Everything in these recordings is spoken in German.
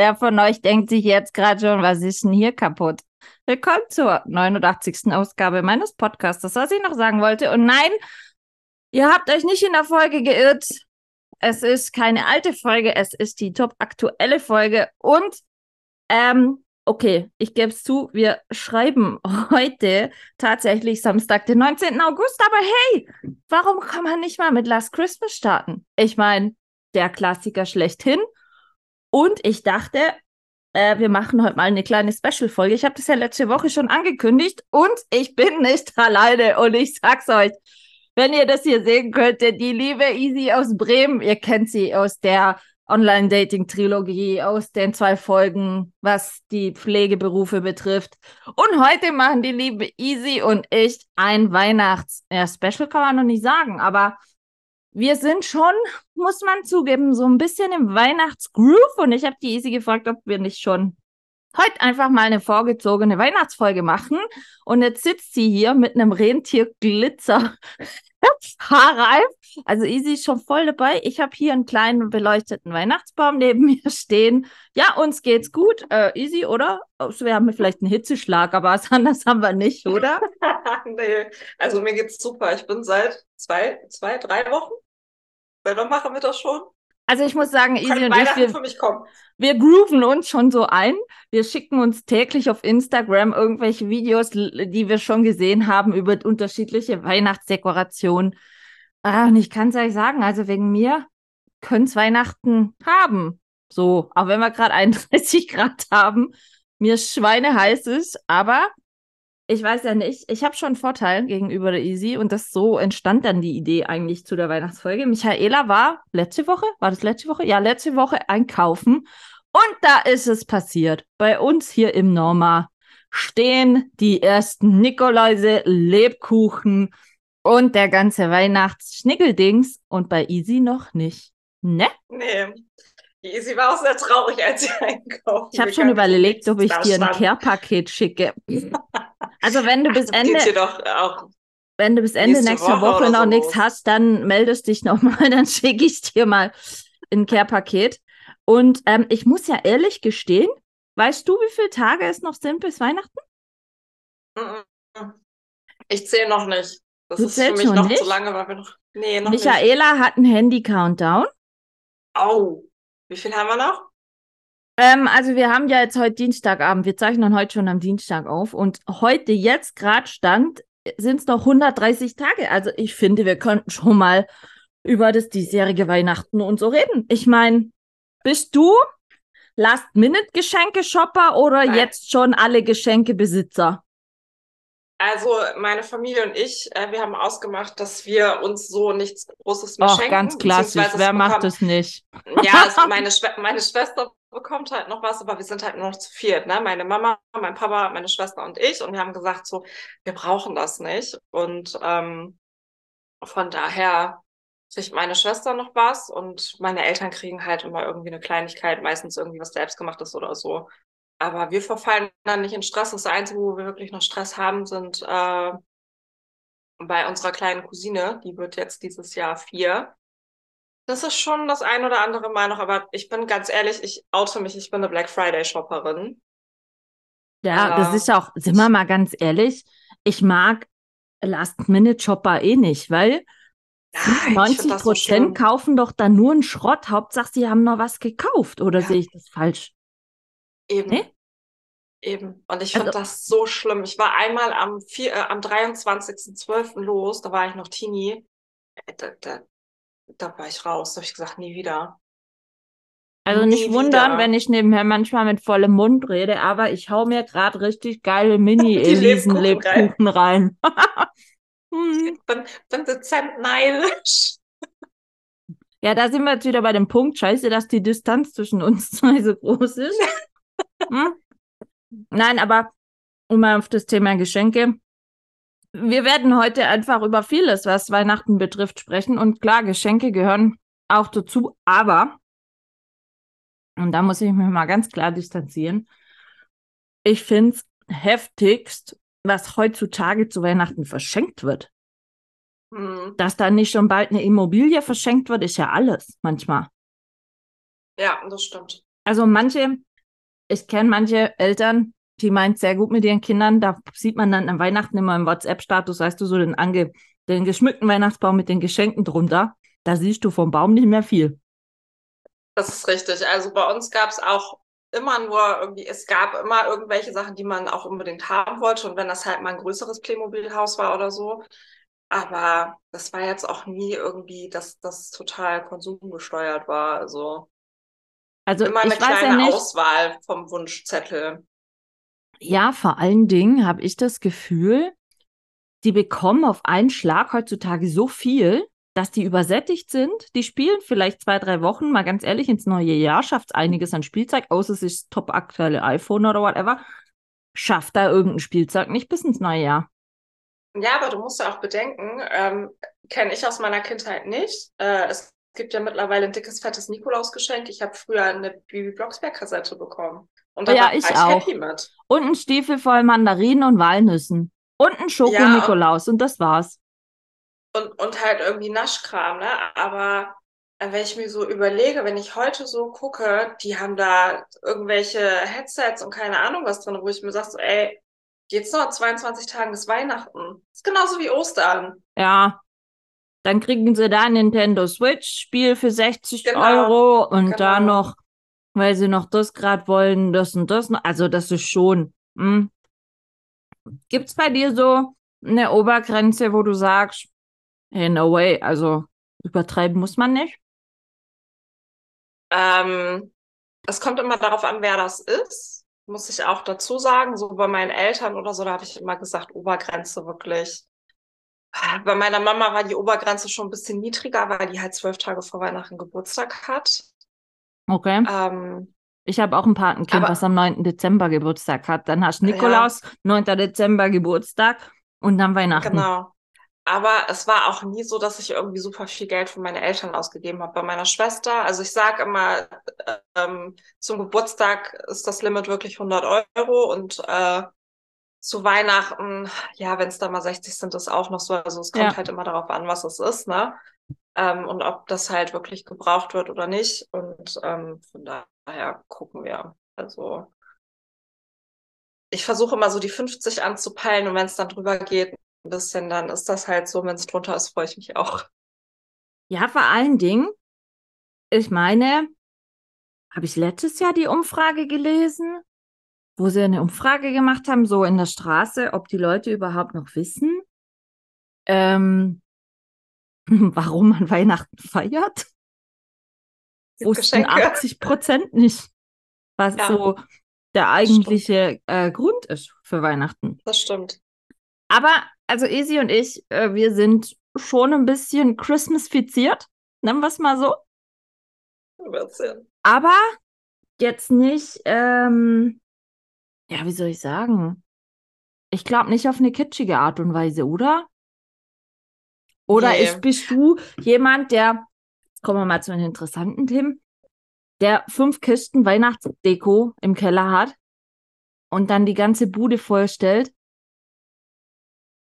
Wer von euch denkt sich jetzt gerade schon, was ist denn hier kaputt? Willkommen zur 89. Ausgabe meines Podcasts, was ich noch sagen wollte. Und nein, ihr habt euch nicht in der Folge geirrt. Es ist keine alte Folge, es ist die top aktuelle Folge. Und, ähm, okay, ich gebe es zu, wir schreiben heute tatsächlich Samstag, den 19. August. Aber hey, warum kann man nicht mal mit Last Christmas starten? Ich meine, der Klassiker schlechthin. Und ich dachte, äh, wir machen heute mal eine kleine Special-Folge. Ich habe das ja letzte Woche schon angekündigt und ich bin nicht alleine. Und ich sag's euch, wenn ihr das hier sehen könntet, die liebe Easy aus Bremen, ihr kennt sie aus der Online-Dating-Trilogie, aus den zwei Folgen, was die Pflegeberufe betrifft. Und heute machen die liebe Easy und ich ein Weihnachts-, ja, kann man noch nicht sagen, aber wir sind schon, muss man zugeben, so ein bisschen im Weihnachtsgroove und ich habe die Easy gefragt, ob wir nicht schon heute einfach mal eine vorgezogene Weihnachtsfolge machen. Und jetzt sitzt sie hier mit einem Rentierglitzer Haarreif. Also Easy ist schon voll dabei. Ich habe hier einen kleinen beleuchteten Weihnachtsbaum neben mir stehen. Ja, uns geht's gut. Äh, easy, oder? Also, wir haben vielleicht einen Hitzeschlag, aber was anderes haben wir nicht, oder? nee, also mir geht's super. Ich bin seit zwei, zwei, drei Wochen. Weil dann machen wir das schon. Also ich muss sagen, Easy und ich, wir, für mich kommen. wir grooven uns schon so ein. Wir schicken uns täglich auf Instagram irgendwelche Videos, die wir schon gesehen haben über unterschiedliche Weihnachtsdekorationen. Ah, und ich kann es euch sagen, also wegen mir können es Weihnachten haben. So, auch wenn wir gerade 31 Grad haben, mir schweineheiß ist, aber ich weiß ja nicht, ich habe schon einen Vorteil gegenüber der Easy und das so entstand dann die Idee eigentlich zu der Weihnachtsfolge. Michaela war letzte Woche, war das letzte Woche? Ja, letzte Woche einkaufen und da ist es passiert. Bei uns hier im Norma stehen die ersten Nikoläuse, Lebkuchen und der ganze Weihnachtsschnickeldings und bei Easy noch nicht. Ne? Nee. Easy war auch sehr traurig, als sie einkaufen. Ich habe schon überlegt, ob ich dir ein. Care-Paket schicke. Also wenn du bis Ach, Ende, wenn du bis Ende nächste nächster Woche Woche noch so nichts hast, dann meldest dich nochmal, dann schicke ich dir mal ein Care-Paket. Und ähm, ich muss ja ehrlich gestehen, weißt du, wie viele Tage es noch sind bis Weihnachten? Mm-mm. Ich zähle noch nicht. Das Du ist für zählst mich noch nicht? zu lange, weil wir noch. Nee, noch nicht. Michaela hat einen Handy-Countdown. Au. Wie viel haben wir noch? Ähm, also wir haben ja jetzt heute Dienstagabend, wir zeichnen heute schon am Dienstag auf und heute jetzt gerade stand, sind es noch 130 Tage. Also ich finde, wir könnten schon mal über das diesjährige Weihnachten und so reden. Ich meine, bist du Last-Minute-Geschenke-Shopper oder Nein. jetzt schon alle Geschenkebesitzer? Also meine Familie und ich, äh, wir haben ausgemacht, dass wir uns so nichts Großes mehr Ach, schenken. ganz klassisch. es Wer macht das nicht? Ja, es, meine, Schwe meine Schwester bekommt halt noch was, aber wir sind halt nur noch zu viert, ne? Meine Mama, mein Papa, meine Schwester und ich. Und wir haben gesagt, so, wir brauchen das nicht. Und ähm, von daher kriegt meine Schwester noch was und meine Eltern kriegen halt immer irgendwie eine Kleinigkeit, meistens irgendwie was selbstgemachtes oder so. Aber wir verfallen dann nicht in Stress. Das Einzige, wo wir wirklich noch Stress haben, sind äh, bei unserer kleinen Cousine. Die wird jetzt dieses Jahr vier. Das ist schon das ein oder andere Mal noch, aber ich bin ganz ehrlich, ich oute mich, ich bin eine Black Friday Shopperin. Ja, das Ja. ist auch, sind wir mal ganz ehrlich, ich mag Last-Minute-Shopper eh nicht, weil find 90 das so Prozent schlimm. kaufen doch dann nur einen Schrott. Hauptsache, sie haben noch was gekauft. Oder Ja. sehe ich das falsch? Eben. Nee? Eben. Und ich Also- finde das so schlimm. Ich war einmal am, vier, äh, am 23.12. los, da war ich noch Teenie. Äh, Da, da, da war ich raus. Da habe ich gesagt, nie wieder. Also nicht Nie wundern, wieder. wenn ich nebenher manchmal mit vollem Mund rede, aber ich hau mir gerade richtig geile Mini-Elisen-Lebkuchen rein. Hm. Ich bin, bin dezent neidisch. Ja, da sind wir jetzt wieder bei dem Punkt. Scheiße, dass die Distanz zwischen uns zwei so groß ist. Hm? Nein, aber um mal auf das Thema Geschenke. Wir werden heute einfach über vieles, was Weihnachten betrifft, sprechen. Und klar, Geschenke gehören auch dazu. Aber, und da muss ich mich mal ganz klar distanzieren, ich finde es heftigst, was heutzutage zu Weihnachten verschenkt wird. Hm. Dass da nicht schon bald eine Immobilie verschenkt wird, ist ja alles manchmal. Ja, das stimmt. Also manche, ich kenne manche Eltern, die meint sehr gut mit ihren Kindern. Da sieht man dann an Weihnachten immer im WhatsApp-Status, weißt du, so den, ange, den geschmückten Weihnachtsbaum mit den Geschenken drunter. Da siehst du vom Baum nicht mehr viel. Das ist richtig. Also bei uns gab es auch immer nur irgendwie, es gab immer irgendwelche Sachen, die man auch unbedingt haben wollte. Und wenn das halt mal ein größeres Playmobil-Haus war oder so. Aber das war jetzt auch nie irgendwie, dass das total konsumgesteuert war. Also Also immer eine ich weiß ja kleine nicht. Auswahl vom Wunschzettel. Ja, vor allen Dingen habe ich das Gefühl, die bekommen auf einen Schlag heutzutage so viel, dass die übersättigt sind. Die spielen vielleicht zwei, drei Wochen, mal ganz ehrlich, ins neue Jahr, schafft einiges an Spielzeug, außer es ist das top aktuelle iPhone oder whatever. Schafft da irgendein Spielzeug nicht bis ins neue Jahr. Ja, aber du musst ja auch bedenken, ähm, kenne ich aus meiner Kindheit nicht. Äh, es gibt ja mittlerweile ein dickes, fettes Nikolausgeschenk. Ich habe früher eine Bibi Blocksberg-Kassette bekommen. Und da Ja, war ich ich auch. happy mit. Und ein Stiefel voll Mandarinen und Walnüssen. Und ein Schoko-Nikolaus und das war's. Und, und halt irgendwie Naschkram, ne? Aber äh, wenn ich mir so überlege, wenn ich heute so gucke, die haben da irgendwelche Headsets und keine Ahnung was drin, wo ich mir sage, so, ey, jetzt noch 22 Tagen ist Weihnachten. ist genauso wie Ostern. Ja. Dann kriegen sie da ein Nintendo Switch-Spiel für 60 Genau, Euro und genau. da noch, weil sie noch das gerade wollen, das und das. noch. Also, das ist schon. Hm. Gibt's bei dir so eine Obergrenze, wo du sagst, hey, no way, also übertreiben muss man nicht? Ähm, es kommt immer darauf an, wer das ist, muss ich auch dazu sagen. So bei meinen Eltern oder so, da habe ich immer gesagt, Obergrenze wirklich. Bei meiner Mama war die Obergrenze schon ein bisschen niedriger, weil die halt zwölf Tage vor Weihnachten Geburtstag hat. Okay. Ähm, Ich habe auch ein Patenkind, Aber- was am 9. Dezember Geburtstag hat. Dann hast du Nikolaus, 9. Dezember Geburtstag und dann Weihnachten. genau. Aber es war auch nie so, dass ich irgendwie super viel Geld für meine Eltern ausgegeben habe. Bei meiner Schwester, also ich sage immer, äh, ähm, zum Geburtstag ist das Limit wirklich 100 Euro und äh, zu Weihnachten, ja, wenn es da mal 60 sind, ist auch noch so. Also es kommt Ja. halt immer darauf an, was es ist, ne? Ähm, und ob das halt wirklich gebraucht wird oder nicht. Und ähm, von daher gucken wir. Also ich versuche immer so die 50 anzupeilen und wenn es dann drüber geht, ein bisschen, dann ist das halt so. Wenn es drunter ist, freue ich mich auch. Ja, vor allen Dingen, ich meine, habe ich letztes Jahr die Umfrage gelesen, wo sie eine Umfrage gemacht haben, so in der Straße, ob die Leute überhaupt noch wissen, ähm, warum man Weihnachten feiert. Wussten 80 Prozent nicht, was Ja. so der eigentliche äh, Grund ist für Weihnachten. Das stimmt. Aber, also Esi und ich, äh, wir sind schon ein bisschen Christmasfiziert, nennen wir es mal so. Aber jetzt nicht, ähm, ja, wie soll ich sagen? Ich glaube nicht auf eine kitschige Art und Weise, oder? Oder Nee. ist, bist du jemand, der, jetzt kommen wir mal zu einem interessanten Thema, der fünf Kisten Weihnachtsdeko im Keller hat und dann die ganze Bude vollstellt?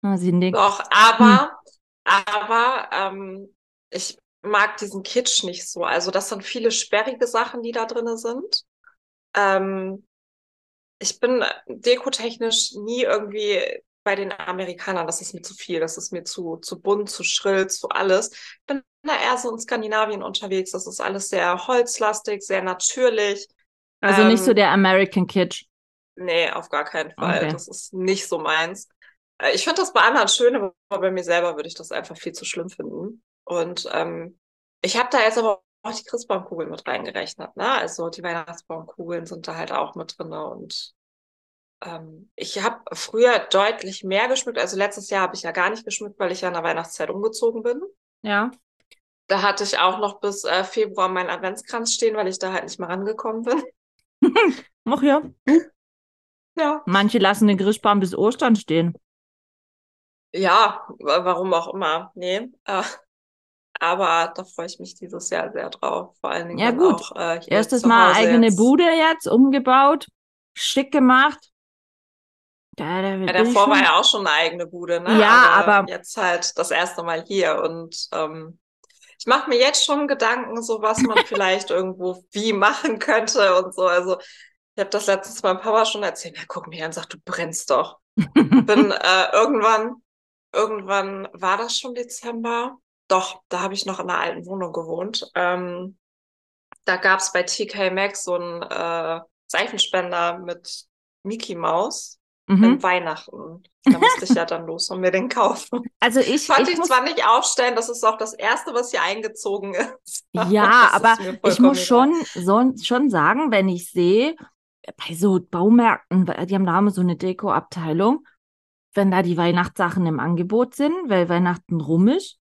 Na, sie nickt. Doch, aber, aber ähm, ich mag diesen Kitsch nicht so. Also das sind viele sperrige Sachen, die da drinne sind. Ähm, ich bin dekotechnisch nie irgendwie bei den Amerikanern, das ist mir zu viel, das ist mir zu, zu bunt, zu schrill, zu alles. Ich bin da eher so in Skandinavien unterwegs. Das ist alles sehr holzlastig, sehr natürlich. Also nicht so ähm, der American Kitsch. Nee, auf gar keinen Fall. Okay. Das ist nicht so meins. Äh, Ich finde das bei anderen schön, aber bei mir selber würde ich das einfach viel zu schlimm finden. Und ähm, ich habe da jetzt aber auch die Christbaumkugeln mit reingerechnet. Ne? Also die Weihnachtsbaumkugeln sind da halt auch mit drin. Und ähm, ich habe früher deutlich mehr geschmückt. Also letztes Jahr habe ich ja gar nicht geschmückt, weil ich ja in der Weihnachtszeit umgezogen bin. Ja. Da hatte ich auch noch bis äh, Februar meinen Adventskranz stehen, weil ich da halt nicht mehr rangekommen bin. Ach ja. Ja. Manche lassen den Christbaum bis Ostern stehen. Ja, wa- warum auch immer. Nee. Äh, aber da freue ich mich dieses Jahr sehr drauf. Vor allen Dingen Ja, gut. auch äh, hier Erstes Mal eigene jetzt. Bude jetzt, umgebaut, schick gemacht. Da, da Ja, davor schon- war ja auch schon eine eigene Bude, ne? Ja, aber- jetzt halt das erste Mal hier und ähm, ich mache mir jetzt schon Gedanken, so was man vielleicht irgendwo wie machen könnte und so. Also ich habe das letztens meinem Papa schon erzählt. Er guckt mich an und sagt, du brennst doch. Bin äh, irgendwann, irgendwann war das schon Dezember. Doch, da habe ich noch in einer alten Wohnung gewohnt. Ähm, da gab es bei TK Maxx so einen äh, Seifenspender mit Mickey Maus Mhm. im Weihnachten. Da musste ich ja dann los und mir den kaufen. Also ich, Konnte ich ich zwar nicht aufstellen, das ist auch das erste, was hier eingezogen ist. ja, ist aber mir ich muss schon, so, schon sagen, wenn ich sehe, bei so Baumärkten, die haben da immer so eine Deko-Abteilung, wenn da die Weihnachtssachen im Angebot sind, weil Weihnachten rum ist,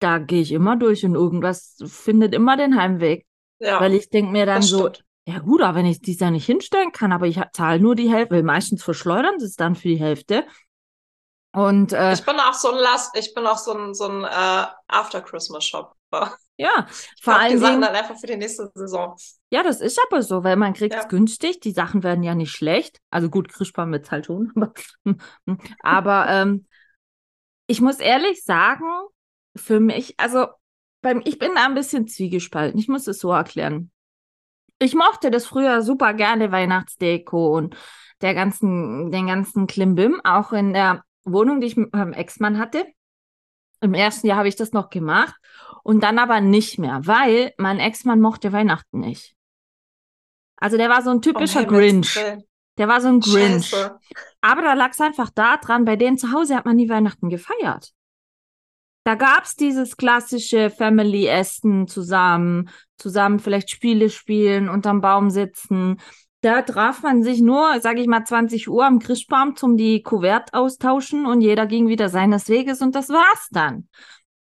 da gehe ich immer durch und irgendwas findet immer den Heimweg. Ja, Weil ich denke mir dann so, stimmt. ja gut, aber wenn ich dies ja nicht hinstellen kann, aber ich zahle nur die Hälfte, weil meistens verschleudern sie es dann für die Hälfte. Und äh, Ich bin auch so ein Last, ich bin auch so ein, so ein äh, After-Christmas-Shop. ja, Ich vor kaufe die Sachen dann einfach für die nächste Saison. ja, das ist aber so, weil man kriegt es Ja. günstig, die Sachen werden ja nicht schlecht. Also gut, Krischbaum wird's halt schon. Aber, aber ähm, ich muss ehrlich sagen, für mich, also beim, ich bin da ein bisschen zwiegespalten. Ich muss es so erklären. Ich mochte das früher super gerne, Weihnachtsdeko und der ganzen, den ganzen Klimbim, auch in der Wohnung, die ich mit meinem Ex-Mann hatte. Im ersten Jahr habe ich das noch gemacht und dann aber nicht mehr, weil mein Ex-Mann mochte Weihnachten nicht. Also der war so ein typischer Himmels Grinch. Willen. Der war so ein Grinch. Scheiße. Aber da lag es einfach daran, bei denen zu Hause hat man nie Weihnachten gefeiert. Da gab es dieses klassische Family-Essen zusammen, zusammen vielleicht Spiele spielen, unterm Baum sitzen. Da traf man sich nur, sage ich mal, 20 Uhr am Christbaum zum die Kuvert austauschen und jeder ging wieder seines Weges und das war's dann.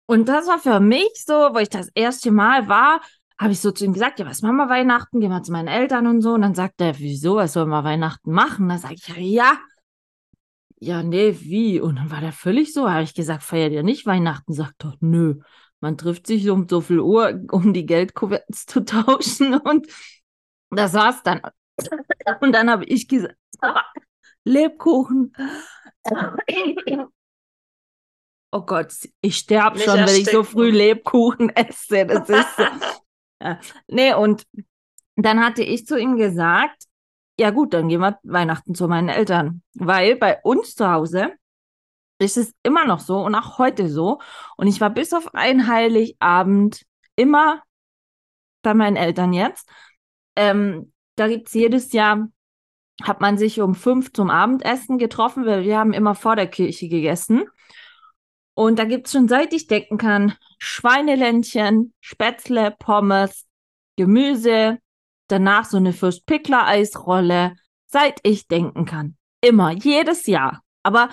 Und das war für mich so, wo ich das erste Mal war, habe ich so zu ihm gesagt, ja, was machen wir Weihnachten? Gehen wir zu meinen Eltern und so. Und dann sagt er, wieso, was sollen wir Weihnachten machen? Da sage ich, ja, ja, nee, wie? Und dann war der völlig so, habe ich gesagt, feiert ihr nicht Weihnachten? Sagt doch, nö. Man trifft sich um so viel Uhr, um die Geldkuverts zu tauschen und das war's dann. Und dann habe ich gesagt, Lebkuchen. Oh Gott, ich sterbe schon, wenn ich so ersticken. früh Lebkuchen esse. Das ist so. ja. Nee, und dann hatte ich zu ihm gesagt, ja gut, dann gehen wir Weihnachten zu meinen Eltern. Weil bei uns zu Hause ist es immer noch so und auch heute so. Und ich war bis auf einen Heiligabend immer bei meinen Eltern jetzt. Ähm, da gibt's jedes Jahr, hat man sich um fünf zum Abendessen getroffen, weil wir haben immer vor der Kirche gegessen. Und da gibt's schon, seit ich denken kann, Schweineländchen, Spätzle, Pommes, Gemüse, danach so eine Fürst-Pickler-Eisrolle, seit ich denken kann. Immer, jedes Jahr. Aber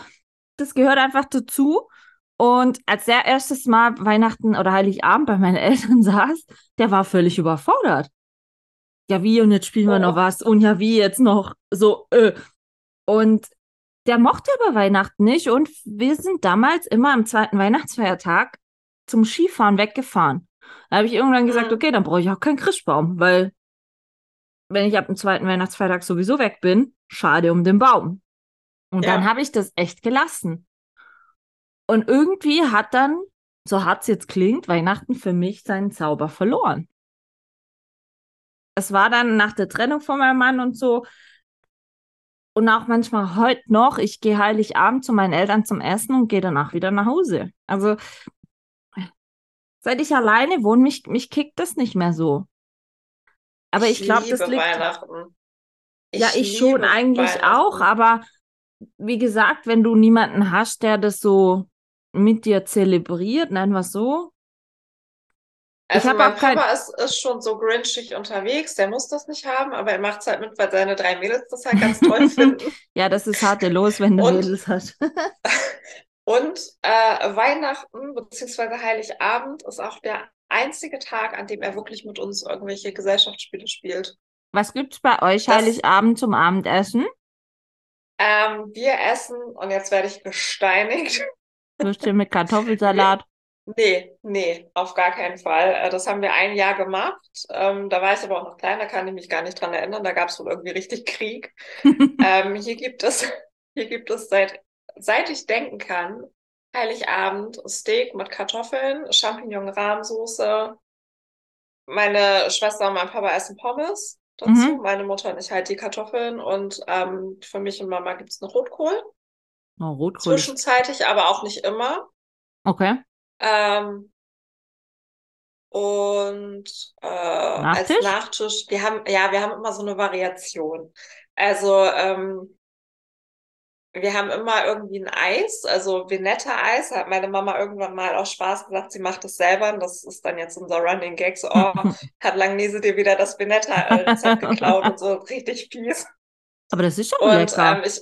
das gehört einfach dazu. Und als der erstes Mal Weihnachten oder Heiligabend bei meinen Eltern saß, der war völlig überfordert. Ja, wie, und jetzt spielen wir Oh. noch was. Und ja, wie jetzt noch so, äh. Und der mochte aber Weihnachten nicht. Und wir sind damals immer am zweiten Weihnachtsfeiertag zum Skifahren weggefahren. Da habe ich irgendwann gesagt, okay, dann brauche ich auch keinen Christbaum, weil wenn ich ab dem zweiten Weihnachtsfeiertag sowieso weg bin, schade um den Baum. Und Ja. dann habe ich das echt gelassen. Und irgendwie hat dann, so hart es jetzt klingt, Weihnachten für mich seinen Zauber verloren. Es war dann nach der Trennung von meinem Mann und so. Und auch manchmal heute noch, ich gehe Heiligabend zu meinen Eltern zum Essen und gehe danach wieder nach Hause. Also, seit ich alleine wohne, mich, mich kickt das nicht mehr so. Aber ich, glaube, das liegt. Weihnachten. Ja, ich schon eigentlich auch, aber wie gesagt, wenn du niemanden hast, der das so mit dir zelebriert, wir es so, Also hab mein auch kein- Papa ist, ist schon so grinchig unterwegs, der muss das nicht haben, aber er macht es halt mit, weil seine drei Mädels das halt ganz toll finden. Ja, das ist harte Los, wenn du Und- Mädels hast. Und äh, Weihnachten bzw. Heiligabend ist auch der einzige Tag, an dem er wirklich mit uns irgendwelche Gesellschaftsspiele spielt. Was gibt's bei euch Das- Heiligabend zum Abendessen? Ähm, wir essen, und jetzt werde ich gesteinigt. Würstchen mit Kartoffelsalat. Nee, nee, auf gar keinen Fall. Äh, Das haben wir ein Jahr gemacht. Ähm, da war ich aber auch noch klein, da kann ich mich gar nicht dran erinnern. Da gab es wohl irgendwie richtig Krieg. ähm, hier gibt es, hier gibt es seit, seit ich denken kann, Heiligabend Steak mit Kartoffeln, Champignon-Rahmsoße. Meine Schwester und mein Papa essen Pommes dazu. Mhm. Meine Mutter und ich halt die Kartoffeln. Und ähm, für mich und Mama gibt es einen Rotkohl. Oh, Rotkohl. Zwischenzeitlich, aber auch nicht immer. Okay. Ähm, und äh, als Nachtisch? Nachtisch, wir haben, ja, wir haben immer so eine Variation. Also ähm, wir haben immer irgendwie ein Eis, also Vinetta-Eis, hat meine Mama irgendwann mal aus Spaß gesagt, sie macht es selber. Und das ist dann jetzt unser Running Gag, so, oh, hat Langnese dir wieder das Vinetta-Rezept geklaut und so, richtig fies. Aber das ist schon Und lecker. ähm, ich,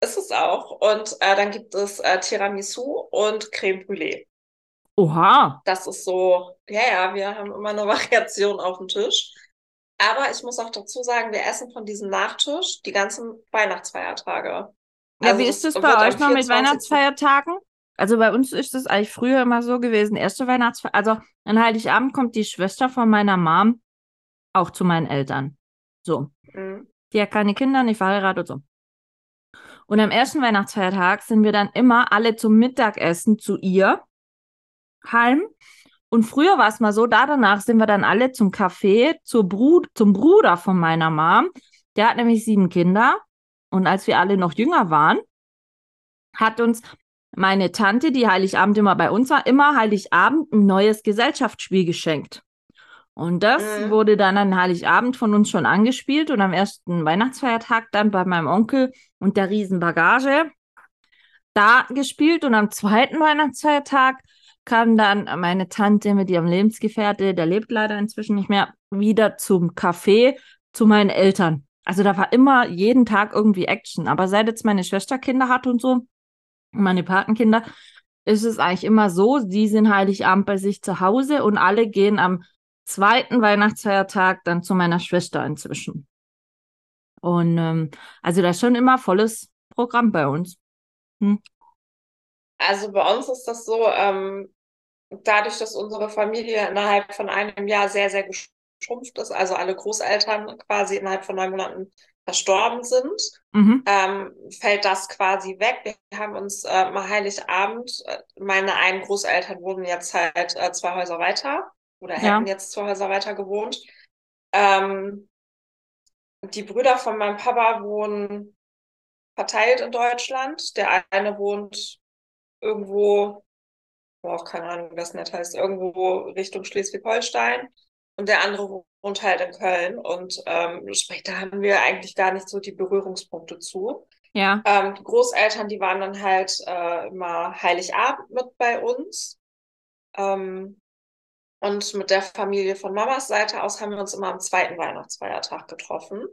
ist es auch. Und äh, dann gibt es äh, Tiramisu und Creme Brûlée. Oha. Das ist so, ja, ja, wir haben immer eine Variation auf dem Tisch. Aber ich muss auch dazu sagen, wir essen von diesem Nachtisch die ganzen Weihnachtsfeiertage. Ja, Also wie ist das bei euch noch mit 24.. Weihnachtsfeiertagen? Also bei uns ist das eigentlich früher immer so gewesen. Erste Weihnachtsfeier, also an Heiligabend kommt die Schwester von meiner Mom auch zu meinen Eltern. So. Mhm. Die hat keine Kinder, nicht verheiratet und so. Und am ersten Weihnachtsfeiertag sind wir dann immer alle zum Mittagessen zu ihr heim. Und früher war es mal so, da danach sind wir dann alle zum Café zur Brud zum Bruder von meiner Mom. Der hat nämlich sieben Kinder. Und als wir alle noch jünger waren, hat uns meine Tante, die Heiligabend immer bei uns war, immer Heiligabend ein neues Gesellschaftsspiel geschenkt. Und das Mhm. wurde dann an Heiligabend von uns schon angespielt und am ersten Weihnachtsfeiertag dann bei meinem Onkel und der Riesenbagage da gespielt und am zweiten Weihnachtsfeiertag kam dann meine Tante mit ihrem Lebensgefährte, der lebt leider inzwischen nicht mehr, wieder zum Café zu meinen Eltern. Also da war immer jeden Tag irgendwie Action. Aber seit jetzt meine Schwester Kinder hat und so, meine Patenkinder, ist es eigentlich immer so, die sind Heiligabend bei sich zu Hause und alle gehen am zweiten Weihnachtsfeiertag dann zu meiner Schwester inzwischen. Und ähm, also da ist schon immer volles Programm bei uns. Also bei uns ist das so, ähm, dadurch, dass unsere Familie innerhalb von einem Jahr sehr, sehr geschrumpft ist, also alle Großeltern quasi innerhalb von neun Monaten verstorben sind, Mhm. ähm, fällt das quasi weg. Wir haben uns äh, mal Heiligabend, äh, meine einen Großeltern wohnen jetzt halt äh, zwei Häuser weiter oder Ja. hätten jetzt zwei Häuser weiter gewohnt. Ähm, die Brüder von meinem Papa wohnen verteilt in Deutschland. Der eine wohnt irgendwo, boah, keine Ahnung, wie das nett heißt, irgendwo Richtung Schleswig-Holstein. Und der andere wohnt halt in Köln. Und ähm, sprich, da haben wir eigentlich gar nicht so die Berührungspunkte zu. Ja. Ähm, die Großeltern, die waren dann halt äh, immer Heiligabend mit bei uns. Ähm, und mit der Familie von Mamas Seite aus haben wir uns immer am zweiten Weihnachtsfeiertag getroffen.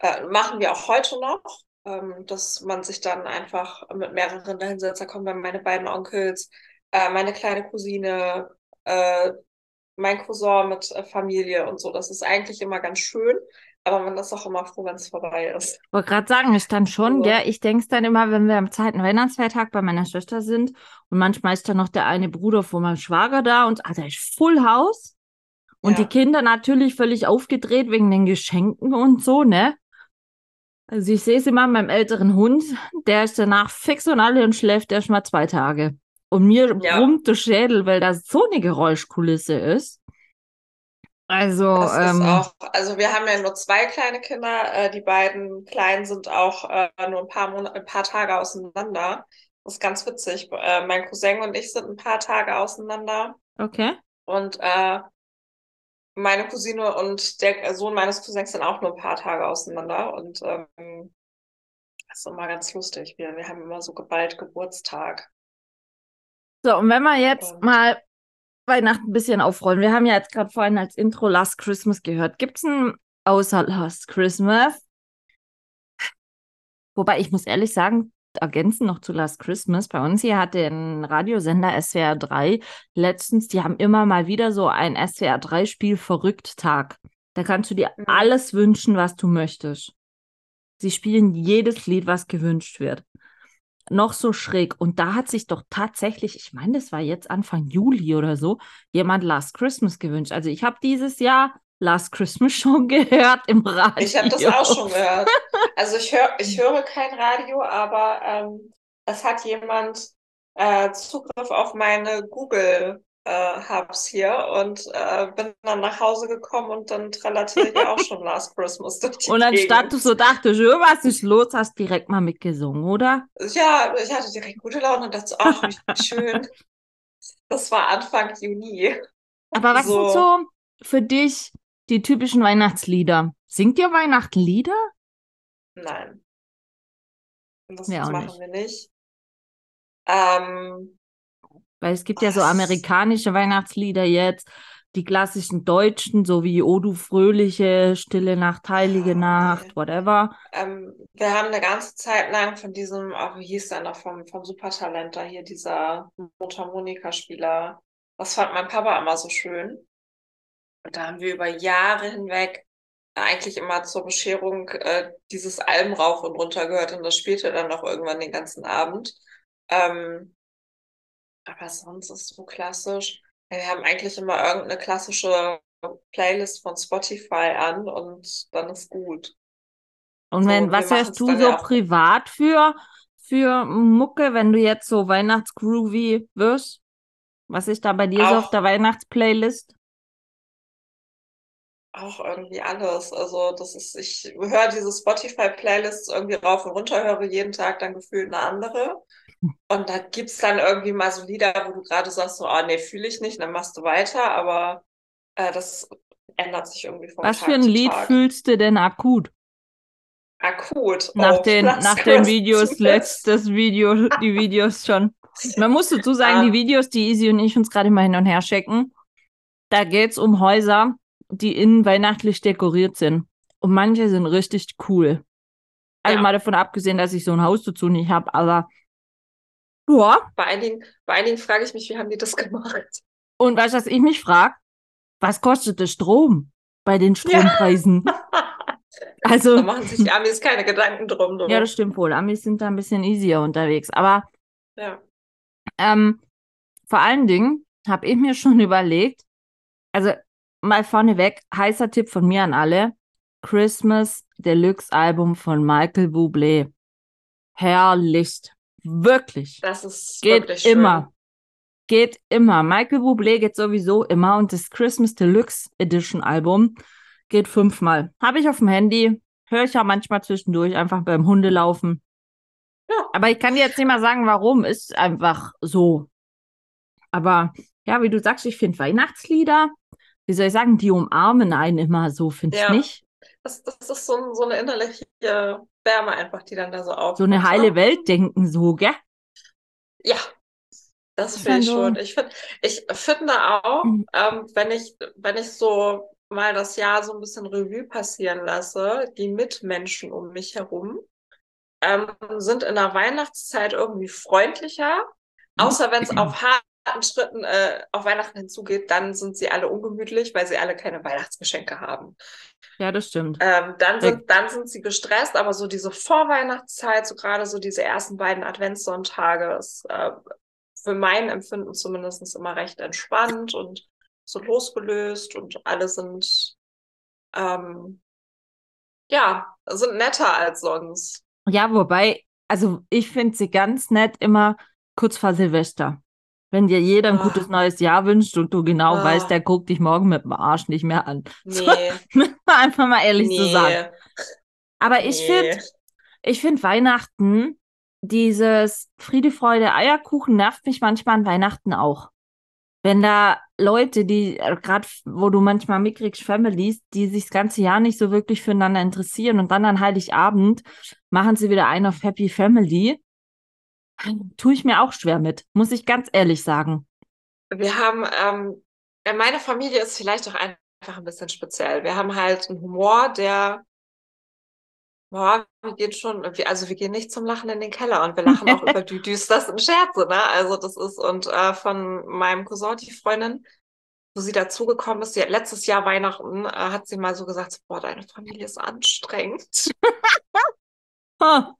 Äh, machen wir auch heute noch, ähm, dass man sich dann einfach mit mehreren dahin setzt. Da kommen dann meine beiden Onkels, äh, meine kleine Cousine, äh, mein Cousin mit äh, Familie und so. Das ist eigentlich immer ganz schön, aber man ist auch immer froh, wenn es vorbei ist. Wollte gerade sagen, ist dann schon, So. gell? Ich denke es dann immer, wenn wir am zweiten Weihnachtsfeiertag bei meiner Schwester sind und manchmal ist dann noch der eine Bruder von meinem Schwager da und ah, da ist Full House. Und Ja. die Kinder natürlich völlig aufgedreht wegen den Geschenken und so, ne? Also ich sehe es immer an meinem älteren Hund, der ist danach fix und alle und schläft erst mal zwei Tage. Und mir Ja. brummt der Schädel, weil das so eine Geräuschkulisse ist. Also, ähm, auch, also wir haben ja nur zwei kleine Kinder. Äh, die beiden Kleinen sind auch äh, nur ein paar Monate, ein paar Tage auseinander. Das ist ganz witzig. Äh, mein Cousin und ich sind ein paar Tage auseinander. okay. Und äh, meine Cousine und der Sohn meines Cousins sind auch nur ein paar Tage auseinander. Und ähm, das ist immer ganz lustig. Wir, wir haben immer so geballt Geburtstag. So, und wenn wir jetzt mal Weihnachten ein bisschen aufrollen. Wir haben ja jetzt gerade vorhin als Intro Last Christmas gehört. Gibt es ein außer Last Christmas? Wobei ich muss ehrlich sagen, ergänzen noch zu Last Christmas. Bei uns hier hatte ein Radiosender SWR 3 letztens, die haben immer mal wieder so ein SWR 3 Spiel verrückt Tag. Da kannst du dir Mhm. alles wünschen, was du möchtest. Sie spielen jedes Lied, was gewünscht wird. Noch so schräg. Und da hat sich doch tatsächlich, ich meine, das war jetzt Anfang Juli oder so, jemand Last Christmas gewünscht. Also ich habe dieses Jahr Last Christmas schon gehört im Radio. Ich habe das auch schon gehört. Also ich höre ich höre kein Radio, aber ähm, es hat jemand äh, Zugriff auf meine Google äh, Hubs hier und äh, bin dann nach Hause gekommen und dann trällerte ich auch schon Last Christmas durch die Und anstatt Gegend. du so dachtest, "Ö, was ist los, hast direkt mal mitgesungen, oder? Ja, ich hatte direkt gute Laune und dachte so, ach, wie schön. Das war Anfang Juni. Aber was sind So. so für dich die typischen Weihnachtslieder? Singt ihr Weihnachtslieder? Nein. Das auch machen nicht. wir nicht. Ähm, Weil es gibt ja so amerikanische Weihnachtslieder jetzt, die klassischen deutschen, so wie O du Fröhliche, Stille Nacht, Heilige Ah, Nacht, nee. whatever. ähm, wir haben eine ganze Zeit lang von diesem, oh, wie hieß der noch, vom, vom Supertalent da hier, dieser Mundharmonika-Spieler. Das fand mein Papa immer so schön. Und da haben wir über Jahre hinweg eigentlich immer zur Bescherung äh, dieses rauf und runter gehört und das spielte dann auch irgendwann den ganzen Abend. Ähm, aber sonst ist so klassisch. Wir haben eigentlich immer irgendeine klassische Playlist von Spotify an und dann ist gut. Und So, wenn, wir was hörst du so ja privat für, für Mucke, wenn du jetzt so Weihnachtsgroovy wirst? Was ist da bei dir so Auch- auf der Weihnachtsplaylist? Auch irgendwie alles. Also das ist, ich höre diese Spotify-Playlists irgendwie rauf und runter, höre jeden Tag dann gefühlt eine andere. Und da gibt's dann irgendwie mal so Lieder, wo du gerade sagst, so, ah nee, fühle ich nicht, dann machst du weiter, aber äh, das ändert sich irgendwie von Was Tag für ein Lied Tag. fühlst du denn akut? Akut. Nach Oh, den, nach den Videos, letztes Video, die Videos schon. Man muss dazu sagen, Ah. die Videos, die Easy und ich uns gerade mal hin und her schicken, da geht's um Häuser, die innen weihnachtlich dekoriert sind. Und manche sind richtig cool. Also Ja. mal davon abgesehen, dass ich so ein Haus dazu nicht habe, aber ja. Bei einigen, bei einigen frage ich mich, wie haben die das gemacht? Und weißt du, was ich mich frage? Was kostet der Strom bei den Strompreisen? Also, Da machen sich die Amis keine Gedanken drum. du. ja, das stimmt wohl. Amis sind da ein bisschen easier unterwegs. Aber Ja. Ähm, vor allen Dingen habe ich mir schon überlegt, also mal vorneweg, heißer Tipp von mir an alle, Christmas Deluxe Album von Michael Bublé. Herrlich. Wirklich. Das ist Geht wirklich schön. immer. Geht immer. Michael Bublé geht sowieso immer und das Christmas Deluxe Edition Album geht fünfmal. Habe ich auf dem Handy, höre ich ja manchmal zwischendurch, einfach beim Hundelaufen. Ja. Aber ich kann dir jetzt nicht mal sagen, warum. Ist einfach so. Aber ja, wie du sagst, ich finde Weihnachtslieder, wie soll ich sagen, die umarmen einen immer so, finde ich Ja. nicht. Das, das ist so, so eine innerliche Wärme einfach, die dann da so aufkommt. So eine heile ne? Welt denken so, gell? Ja, das finde ich dann so- schon. Ich, find, ich finde auch, Mhm. ähm, wenn ich, wenn ich so mal das Jahr so ein bisschen Revue passieren lasse, die Mitmenschen um mich herum ähm, sind in der Weihnachtszeit irgendwie freundlicher, außer wenn es auf Schritten äh, auf Weihnachten hinzugeht, dann sind sie alle ungemütlich, weil sie alle keine Weihnachtsgeschenke haben. Ja, das stimmt. Ähm, dann sind, dann sind sie gestresst, aber so diese Vorweihnachtszeit, so gerade so diese ersten beiden Adventssonntage, ist äh, für mein Empfinden zumindest immer recht entspannt und so losgelöst und alle sind, ähm, ja, sind netter als sonst. Ja, wobei, also ich finde sie ganz nett immer kurz vor Silvester. Wenn dir jeder ein Ah. gutes neues Jahr wünscht und du genau Ah. weißt, der guckt dich morgen mit dem Arsch nicht mehr an. Nee, Einfach mal ehrlich zu sagen. nee, Aber ich finde, nee. ich finde Weihnachten, dieses Friede, Freude, Eierkuchen nervt mich manchmal an Weihnachten auch. Wenn da Leute, die, gerade wo du manchmal mitkriegst, Families, die sich das ganze Jahr nicht so wirklich füreinander interessieren und dann an Heiligabend machen sie wieder einen auf Happy Family, tue ich mir auch schwer mit, muss ich ganz ehrlich sagen. Wir haben, ähm, meine Familie ist vielleicht auch einfach ein bisschen speziell. Wir haben halt einen Humor, der, boah, wir gehen schon, also wir gehen nicht zum Lachen in den Keller und wir lachen auch über die düstersten Scherze, ne? Also das ist, und äh, von meinem Cousin, die Freundin, wo sie dazugekommen ist, sie hat letztes Jahr Weihnachten, äh, hat sie mal so gesagt, boah, deine Familie ist anstrengend. Ha.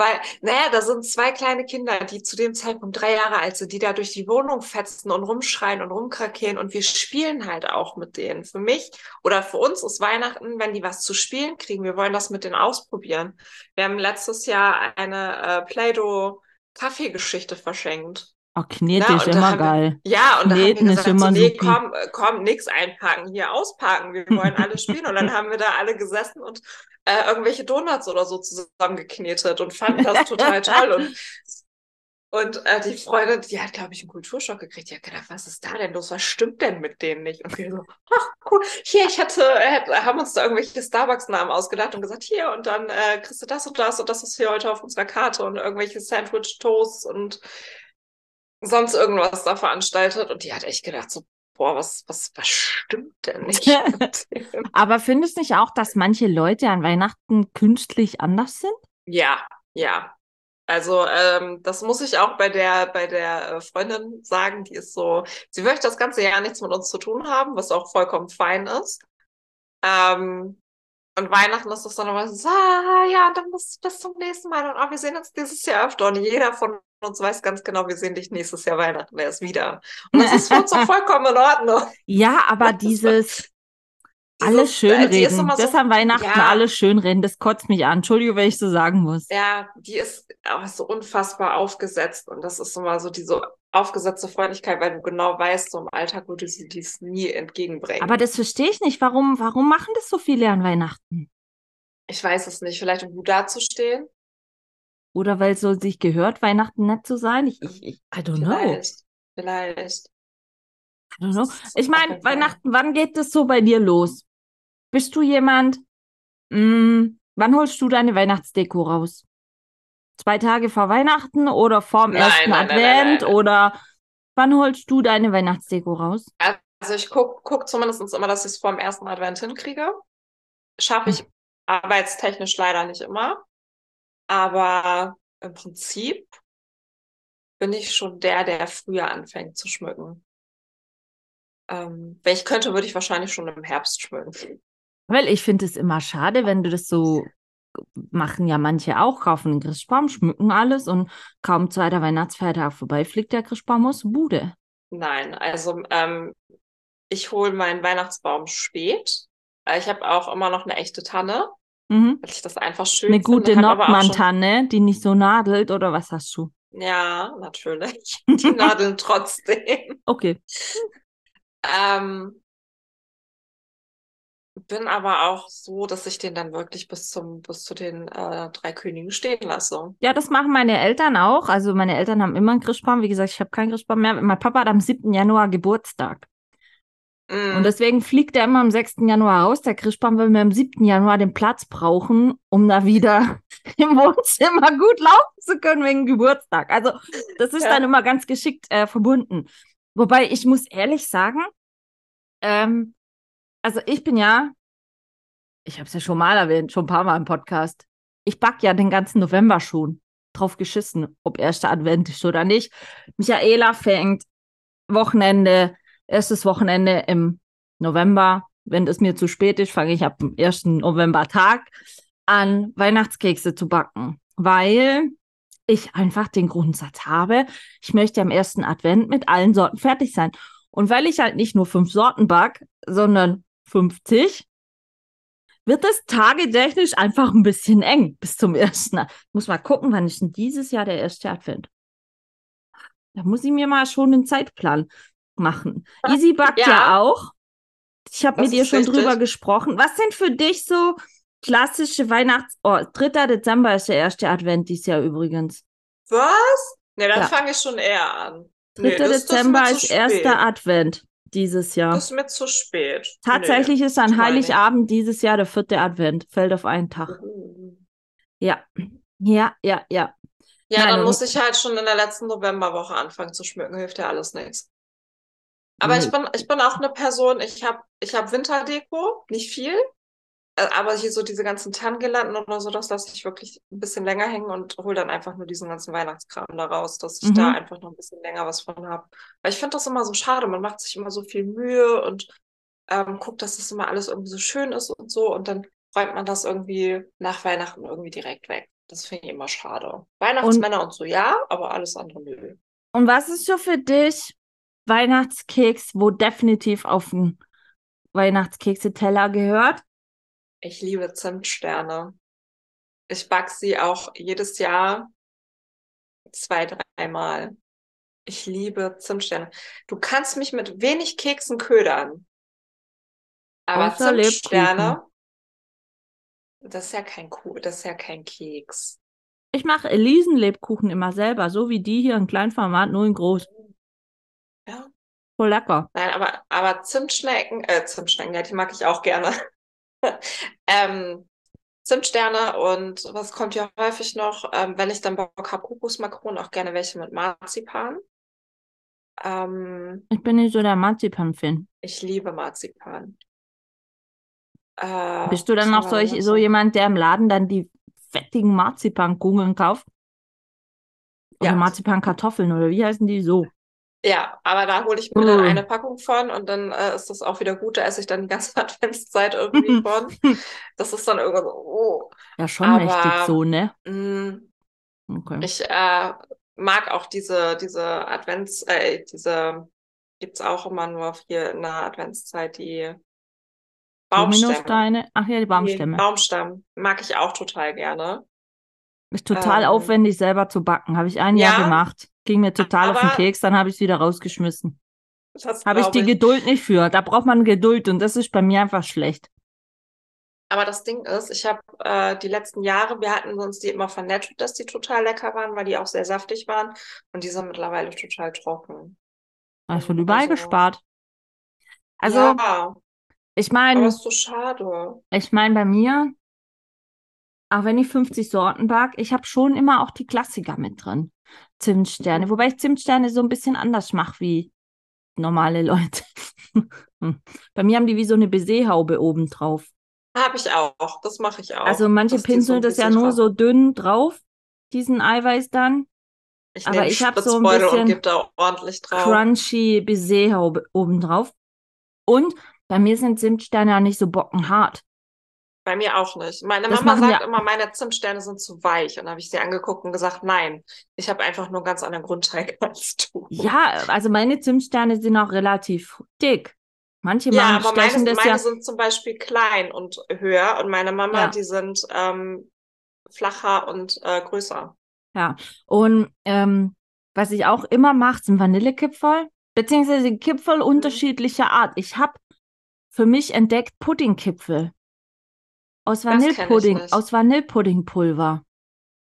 Weil, naja, da sind zwei kleine Kinder, die zu dem Zeitpunkt drei Jahre alt sind, die da durch die Wohnung fetzen und rumschreien und rumkrakeelen und wir spielen halt auch mit denen. Für mich oder für uns ist Weihnachten, wenn die was zu spielen kriegen, wir wollen das mit denen ausprobieren. Wir haben letztes Jahr eine äh, Play-Doh-Kaffeegeschichte verschenkt. Oh, Knete ist immer haben geil. Ja, und da haben wir Kneten gesagt, so, nee, komm, äh, komm, nix einpacken, hier auspacken, wir wollen alle spielen. Und dann haben wir da alle gesessen und äh, irgendwelche Donuts oder so zusammengeknetet und fanden das total toll. Und, und äh, die Freundin, die hat, glaube ich, einen Kulturschock gekriegt. Die hat gedacht, was ist da denn los? Was stimmt denn mit denen nicht? Und wir so, ach, cool. Hier, ich hatte, äh, haben uns da irgendwelche Starbucks-Namen ausgedacht und gesagt, hier, und dann äh, kriegst du das und das und das ist hier heute auf unserer Karte und irgendwelche Sandwich-Toasts und sonst irgendwas da veranstaltet. Und die hat echt gedacht, so, boah, was, was, was stimmt denn nicht? Aber findest du nicht auch, dass manche Leute an Weihnachten künstlich anders sind? Ja, ja. Also ähm, das muss ich auch bei der bei der äh, Freundin sagen, die ist so, sie möchte das ganze Jahr nichts mit uns zu tun haben, was auch vollkommen fein ist. Ähm, und Weihnachten ist das dann immer so, ah, ja, dann bis, bis zum nächsten Mal und oh, wir sehen uns dieses Jahr öfter und jeder von uns weiß ganz genau, wir sehen dich nächstes Jahr Weihnachten erst wieder. Und das ist für uns auch vollkommen in Ordnung. Ja, aber dieses Dieses, alle die ist schönreden, so- das an Weihnachten Ja. alle schönreden, das kotzt mich an. Entschuldige, wenn ich so sagen muss. Ja, die ist auch so unfassbar aufgesetzt und das ist immer so diese aufgesetzte Freundlichkeit, weil du genau weißt, so im Alltag würde sie dies nie entgegenbringen. Aber das verstehe ich nicht. Warum, warum machen das so viele an Weihnachten? ich weiß es nicht, vielleicht um gut dazustehen. Oder weil es so sich gehört, Weihnachten nett zu sein? Ich, ich, ich I don't know. Vielleicht, vielleicht. I don't know. Ich meine, Weihnachten, wann geht das so bei dir los? Bist du jemand, mh, wann holst du deine Weihnachtsdeko raus? Zwei Tage vor Weihnachten oder vorm Nein, ersten nein, Advent nein, oder wann holst du deine Weihnachtsdeko raus? Also ich guck, guck zumindest immer, dass ich es vor dem ersten Advent hinkriege. Schaffe ich arbeitstechnisch leider nicht immer. Aber im Prinzip bin ich schon der, der früher anfängt zu schmücken. Ähm, wenn ich könnte, würde ich wahrscheinlich schon im Herbst schmücken. Weil ich finde es immer schade, wenn du das so machen ja manche auch, kaufen einen Christbaum, schmücken alles und kaum zweiter Weihnachtsfeiertag vorbei, fliegt der Christbaum aus Bude. Nein, also ähm, ich hole meinen Weihnachtsbaum spät. Ich habe auch immer noch eine echte Tanne, Mhm. weil ich das einfach schön Eine gute Nordmann-Tanne, die nicht so nadelt, oder was hast du? Ja, natürlich. Die nadeln trotzdem. Okay. Ähm, bin aber auch so, dass ich den dann wirklich bis zum, bis zu den äh, drei Königen stehen lasse. Ja, das machen meine Eltern auch. Also meine Eltern haben immer einen Christbaum. Wie gesagt, ich habe keinen Christbaum mehr. Mein Papa hat am 7. Januar Geburtstag. Mm. Und deswegen fliegt er immer am 6. Januar raus. Der Christbaum, weil wir am 7. Januar den Platz brauchen, um da wieder im Wohnzimmer gut laufen zu können wegen Geburtstag. Also das ist Ja. dann immer ganz geschickt äh, verbunden. Wobei ich muss ehrlich sagen, ähm, also ich bin ja, ich habe es ja schon mal erwähnt, schon ein paar Mal im Podcast. Ich back ja den ganzen November schon drauf geschissen, ob erster Advent ist oder nicht. Michaela fängt Wochenende, erstes Wochenende im November. Wenn es mir zu spät ist, fange ich ab dem ersten Novembertag an, Weihnachtskekse zu backen, weil ich einfach den Grundsatz habe, ich möchte am ersten Advent mit allen Sorten fertig sein. Und weil ich halt nicht nur fünf Sorten back, sondern 50, wird es tagetechnisch einfach ein bisschen eng bis zum ersten. Ich muss mal gucken, wann ist denn dieses Jahr der erste Advent? Da muss ich mir mal schon einen Zeitplan machen. Easy backt ja, Ja. auch. Ich habe Das mit ihr schon richtig. drüber gesprochen. Was sind für dich so klassische Weihnachts... Oh, 3. Dezember ist der erste Advent dieses Jahr übrigens. Was? Ne, dann Ja. fange ich schon eher an. 3. Nee, das- das Dezember mir ist erster. Advent dieses Jahr. Das ist mir zu spät. Tatsächlich ist an das. Heiligabend dieses Jahr der vierte Advent. Fällt auf einen Tag. Nee. Ja, ja, ja, ja. Ja, Nein, dann muss ich halt schon in der letzten Novemberwoche anfangen zu schmücken, hilft ja alles nichts. Aber ich Nö. bin, ich bin auch eine Person, ich habe ich hab Winterdeko, nicht viel, äh, aber hier so diese ganzen Tanngirlanden oder so, das lasse ich wirklich ein bisschen länger hängen und hole dann einfach nur diesen ganzen Weihnachtskram da raus, dass ich Mhm. da einfach noch ein bisschen länger was von habe. Weil ich finde das immer so schade, man macht sich immer so viel Mühe und ähm, guckt, dass das immer alles irgendwie so schön ist und so und dann räumt man das irgendwie nach Weihnachten irgendwie direkt weg. Das finde ich immer schade. Weihnachtsmänner und, so ja, aber alles andere nö. Und was ist so für dich Weihnachtskeks, wo definitiv auf den Weihnachtskekse-Teller gehört? Ich liebe Zimtsterne. Ich back sie auch jedes Jahr zwei, dreimal. Ich liebe Zimtsterne. Du kannst mich mit wenig Keksen ködern. Aber Außer Zimtsterne, das ist ja kein Kuh, das ist ja kein Keks. Ich mache Elisenlebkuchen immer selber, so wie die hier in Kleinformat, nur in groß. Voll lecker. Nein, aber, aber Zimtschnecken, äh, Zimtschnecken, ja, die mag ich auch gerne. ähm, Zimtsterne und was kommt ja häufig noch, ähm, wenn ich dann Bock habe, Kokosmakronen, auch gerne welche mit Marzipan. Ähm, Ich bin nicht so der Marzipan-Fan. ich liebe Marzipan. Äh, Bist du dann auch solch, noch so jemand, der im Laden dann die fettigen Marzipankugeln kauft? Oder Ja. Marzipankartoffeln oder wie heißen die so? Ja, aber da hole ich mir dann Mm. eine Packung von und dann äh, ist das auch wieder gut, da esse ich dann die ganze Adventszeit irgendwie von. Das ist dann irgendwann so, oh. Ja, schon Aber- mächtig so, ne? Mm, Okay. Ich äh, mag auch diese, diese Advents, äh, diese gibt's auch immer nur hier in der Adventszeit, die Baumstämme. Ach ja, die Die Baumstämme. Baumstamm mag ich auch total gerne. Ist total ähm, aufwendig, selber zu backen. Habe ich ein Jahr Ja, gemacht. Ging mir total auf den aber- Keks, dann habe ich es wieder rausgeschmissen. Das Habe ich die Geduld nicht für. Da braucht man Geduld und das ist bei mir einfach schlecht. Aber das Ding ist, ich habe äh, die letzten Jahre, wir hatten uns die immer vernettet, dass die total lecker waren, weil die auch sehr saftig waren. Und die sind mittlerweile total trocken. Da ist von überall Also- gespart. Also, ja, ich aber meine, ist so schade. ich meine bei mir, auch wenn ich 50 Sorten back, ich habe schon immer auch die Klassiker mit drin. Zimtsterne. Wobei ich Zimtsterne so ein bisschen anders mache wie normale Leute. Bei mir haben die wie so eine Baiserhaube oben drauf. Habe ich auch. Das mache ich auch. Also manche so pinseln ein das ja nur trocken- so dünn drauf, diesen Eiweiß dann. Ich aber ich hab so ein bisschen drauf. Crunchy Baiserhaube oben drauf. Und bei mir sind Zimtsterne ja nicht so bockenhart. Bei mir auch nicht. Meine Das Mama sagt ja- immer, meine Zimtsterne sind zu weich. Und dann habe ich sie angeguckt und gesagt, nein, ich habe einfach nur einen ganz anderen Grundteig als du. Ja, also meine Zimtsterne sind auch relativ dick. Manche Ja, machen aber meine, das meine ja. sind zum Beispiel klein und höher und meine Mama, Ja. die sind ähm, flacher und äh, größer. Und ähm, was ich auch immer mache, sind Vanillekipferl, beziehungsweise Mhm. Kipferl unterschiedlicher Art. Ich habe für mich entdeckt Puddingkipfel. Aus Vanillepudding, aus Vanillepuddingpulver.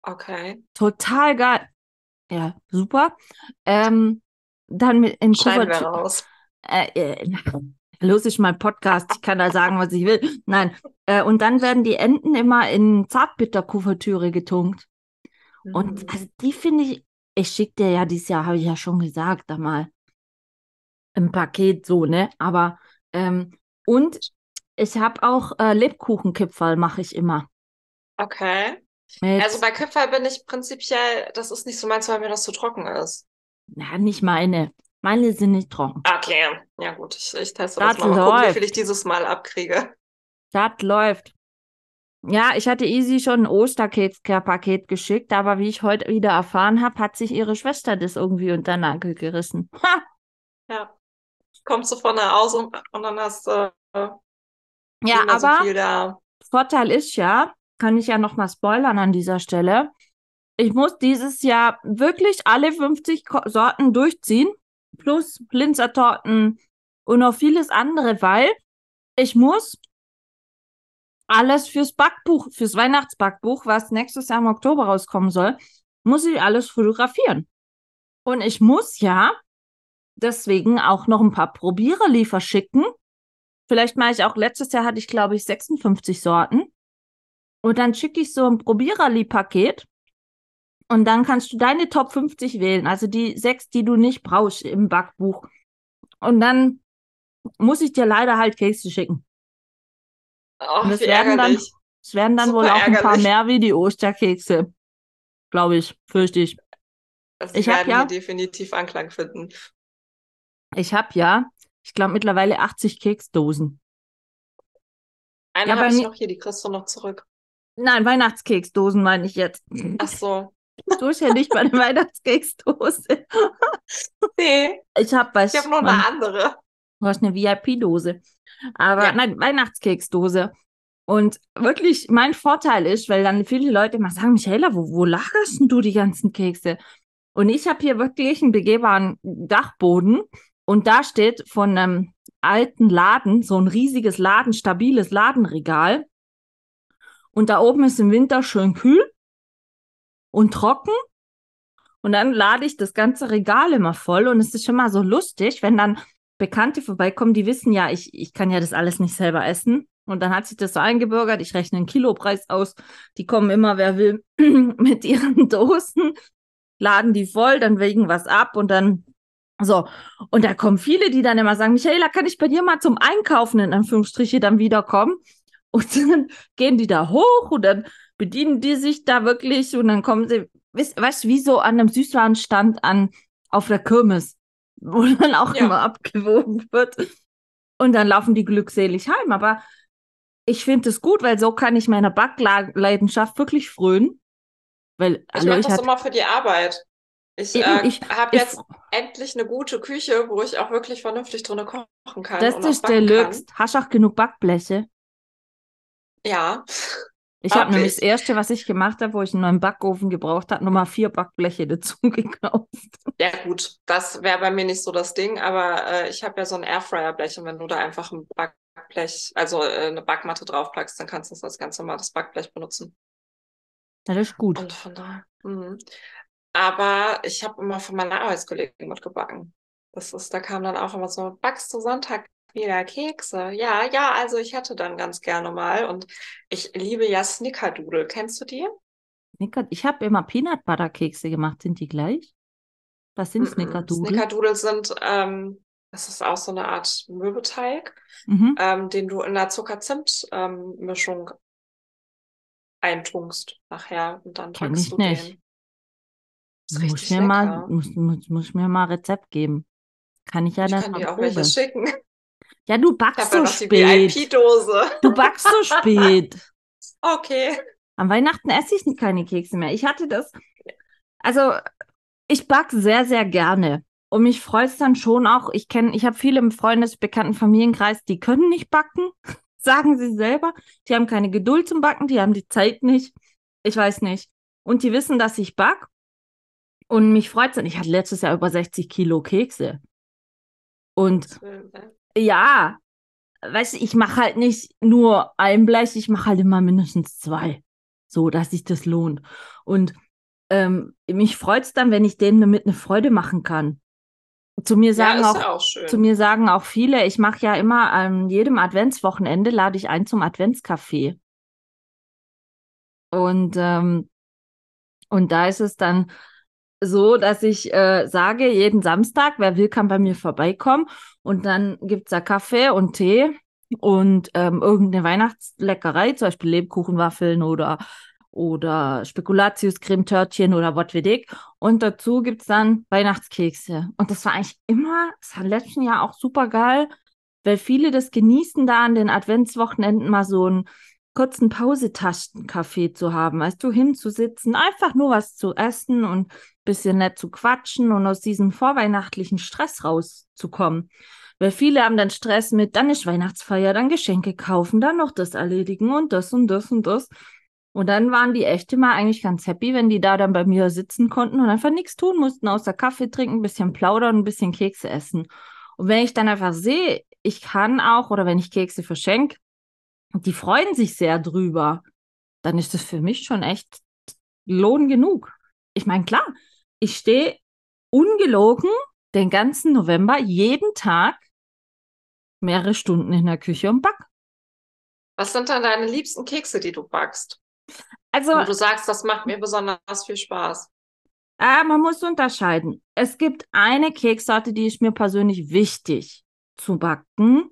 Okay. Total geil. Ja, super. Ähm, dann mit in Schneiden wir Kuvertü- raus. äh, äh, los ist mein Podcast, ich kann da sagen, was ich will. Nein. Äh, und dann werden die Enten immer in Zartbitterkuvertüre getunkt. Und Mhm. also die finde ich, ich schicke dir ja dieses Jahr, habe ich ja schon gesagt, da mal im Paket so, ne? Aber ähm, und ich habe auch äh, Lebkuchenkipferl, mache ich immer. Okay. Mit, Also bei Kipferl bin ich prinzipiell, das ist nicht so meins, weil mir das zu trocken ist. na, nicht meine. Meine sind nicht trocken. Okay, ja gut, ich, ich teste Das das mal. Mal gucken, wie viel ich dieses Mal abkriege. Das läuft. Ja, ich hatte Easy schon ein Osterkeks-Paket geschickt, aber wie ich heute wieder erfahren habe, hat sich ihre Schwester das irgendwie unter den Nagel gerissen. Ha! Ja. Kommst du von da aus und, und dann hast du äh, Ja, so aber da. Vorteil ist ja, kann ich ja noch mal spoilern an dieser Stelle. Ich muss dieses Jahr wirklich alle 50 Ko Sorten durchziehen, plus Linzertorten und noch vieles andere, weil ich muss alles fürs Backbuch, fürs Weihnachtsbackbuch, was nächstes Jahr im Oktober rauskommen soll, muss ich alles fotografieren. Und ich muss ja deswegen auch noch ein paar Probiererli verschicken. Vielleicht mache ich auch, letztes Jahr hatte ich, glaube ich, 56 Sorten. Und dann schicke ich so ein Probiererli-Paket Und dann kannst du deine Top 50 wählen, also die sechs, die du nicht brauchst im Backbuch. Und dann muss ich dir leider halt Kekse schicken. Oh, Und es werden dann-. Es werden dann Super wohl auch ein paar mehr wie die Osterkekse. Glaube ich, fürchte ich. Also Ich werden ja- definitiv Anklang finden. Ich habe ja, ich glaube mittlerweile 80 Keksdosen. Eine Ja, bei habe ich noch hier, die kriegst du noch zurück. Nein, Weihnachtskeksdosen meine ich jetzt. Ach so. Du ja nicht meine Weihnachtskeksdose. Nee, Ich habe was. ich habe noch eine andere. Du hast eine VIP-Dose. Aber Ja. nein, Weihnachtskeksdose. Und wirklich, mein Vorteil ist, weil dann viele Leute immer sagen, Michaela, wo, wo lagerst denn du die ganzen Kekse? Und ich habe hier wirklich einen begehbaren Dachboden und da steht von einem alten Laden so ein riesiges Laden, stabiles Ladenregal. Und da oben ist im Winter schön kühl und trocken. Und dann lade ich das ganze Regal immer voll und es ist schon mal so lustig, wenn dann Bekannte vorbeikommen, die wissen ja, ich, ich kann ja das alles nicht selber essen. Und dann hat sich das so eingebürgert, ich rechne einen Kilopreis aus. Die kommen immer, wer will, mit ihren Dosen, laden die voll, dann wägen was ab und dann so. Und da kommen viele, die dann immer sagen, Michaela, kann ich bei dir mal zum Einkaufen in Anführungsstriche dann wiederkommen? Und dann gehen die da hoch und dann bedienen die sich da wirklich und dann kommen sie, weißt weißt du, wie so an einem Süßwarenstand an, auf der Kirmes, wo dann auch Ja. immer abgewogen wird. Und dann laufen die glückselig heim. Aber ich finde es gut, weil so kann ich meiner Backleidenschaft wirklich frönen. Weil, Ich mache das hatte, immer für die Arbeit. Ich, Eben, äh, ich- habe ich- jetzt endlich eine gute Küche, wo ich auch wirklich vernünftig drin kochen kann. das ist backen Deluxe. Hast du auch genug Backbleche? Ja, Ich Hab habe nämlich ich. das erste, was ich gemacht habe, wo ich einen neuen Backofen gebraucht habe, Nummer vier Backbleche dazu gekauft. ja gut, das wäre bei mir nicht so das Ding, aber äh, ich habe ja so ein Airfryer-Blech und wenn du da einfach ein Backblech, also äh, eine Backmatte draufpackst, dann kannst du das als ganz normales Backblech benutzen. Ja, das ist gut. Und von daher. Mhm. Aber ich habe immer von meiner Arbeitskollegen mitgebacken. Das ist, da kam dann auch immer so, backst du Sonntag wieder Kekse? Ja, ja, also ich hätte dann ganz gerne mal. Und ich liebe ja Snickerdoodle. Kennst du die? Ich habe immer Peanut Butter Kekse gemacht. Sind die gleich? Was sind Mhm. Snickerdoodle? Snickerdoodle sind, ähm, das ist auch so eine Art Mürbeteig, Mhm. ähm, den du in der Zucker-Zimt-ähm, Mischung eintunkst nachher und dann Kenn ich du nicht. Ist Muss richtig mir mal, muss, muss, muss mir mal Rezept geben. Kann ich ja Ich dann kann mal dir auch welche schicken. Ja, du Ich backst ja so die spät. Du backst so spät. Okay. Am Weihnachten esse ich keine Kekse mehr. Ich hatte das. Also, ich backe sehr, sehr gerne. Und mich freut es dann schon auch. Ich kenne, ich habe viele im Freundesbekannten Familienkreis, die können nicht backen, sagen sie selber. Die haben keine Geduld zum Backen, die haben die Zeit nicht. Ich weiß nicht. Und die wissen, dass ich back. Und mich freut es dann. Ich hatte letztes Jahr über 60 Kilo Kekse. Und ja, weißt du, ich mache halt nicht nur ein Blech, ich mache halt immer mindestens zwei. So, dass sich das lohnt. Und ähm, mich freut's dann, wenn ich denen damit eine Freude machen kann. Zu mir sagen auch, ja auch schön. zu mir sagen auch viele, ich mache ja immer an jedem Adventswochenende lade ich ein zum Adventscafé. Und, ähm, und da ist es dann so, dass ich äh, sage, jeden Samstag, wer will, kann bei mir vorbeikommen. Und dann gibt's da Kaffee und Tee und ähm, irgendeine Weihnachtsleckerei, zum Beispiel Lebkuchenwaffeln oder, oder Spekulatius-Cremetörtchen oder was weiß ich. Und dazu gibt's dann Weihnachtskekse. Und das war eigentlich immer, das war letzten Jahr auch super geil, weil viele das genießen, da an den Adventswochenenden mal so einen kurzen Pausetaschenkaffee zu haben, weißt du, hinzusitzen, einfach nur was zu essen und bisschen nett zu quatschen und aus diesem vorweihnachtlichen Stress rauszukommen. Weil viele haben dann Stress mit, dann ist Weihnachtsfeier, dann Geschenke kaufen, dann noch das erledigen und das und das und das. Und dann waren die echt immer eigentlich ganz happy, wenn die da dann bei mir sitzen konnten und einfach nichts tun mussten, außer Kaffee trinken, ein bisschen plaudern ein bisschen Kekse essen. Und wenn ich dann einfach sehe, ich kann auch, oder wenn ich Kekse verschenke, die freuen sich sehr drüber, dann ist das für mich schon echt Lohn genug. Ich meine, klar, ich stehe ungelogen den ganzen November jeden Tag mehrere Stunden in der Küche und back. Was sind dann deine liebsten Kekse, die du backst? Also, Wo du sagst, das macht mir besonders viel Spaß. Äh, man muss unterscheiden. Es gibt eine Keksorte, die ist mir persönlich wichtig zu backen,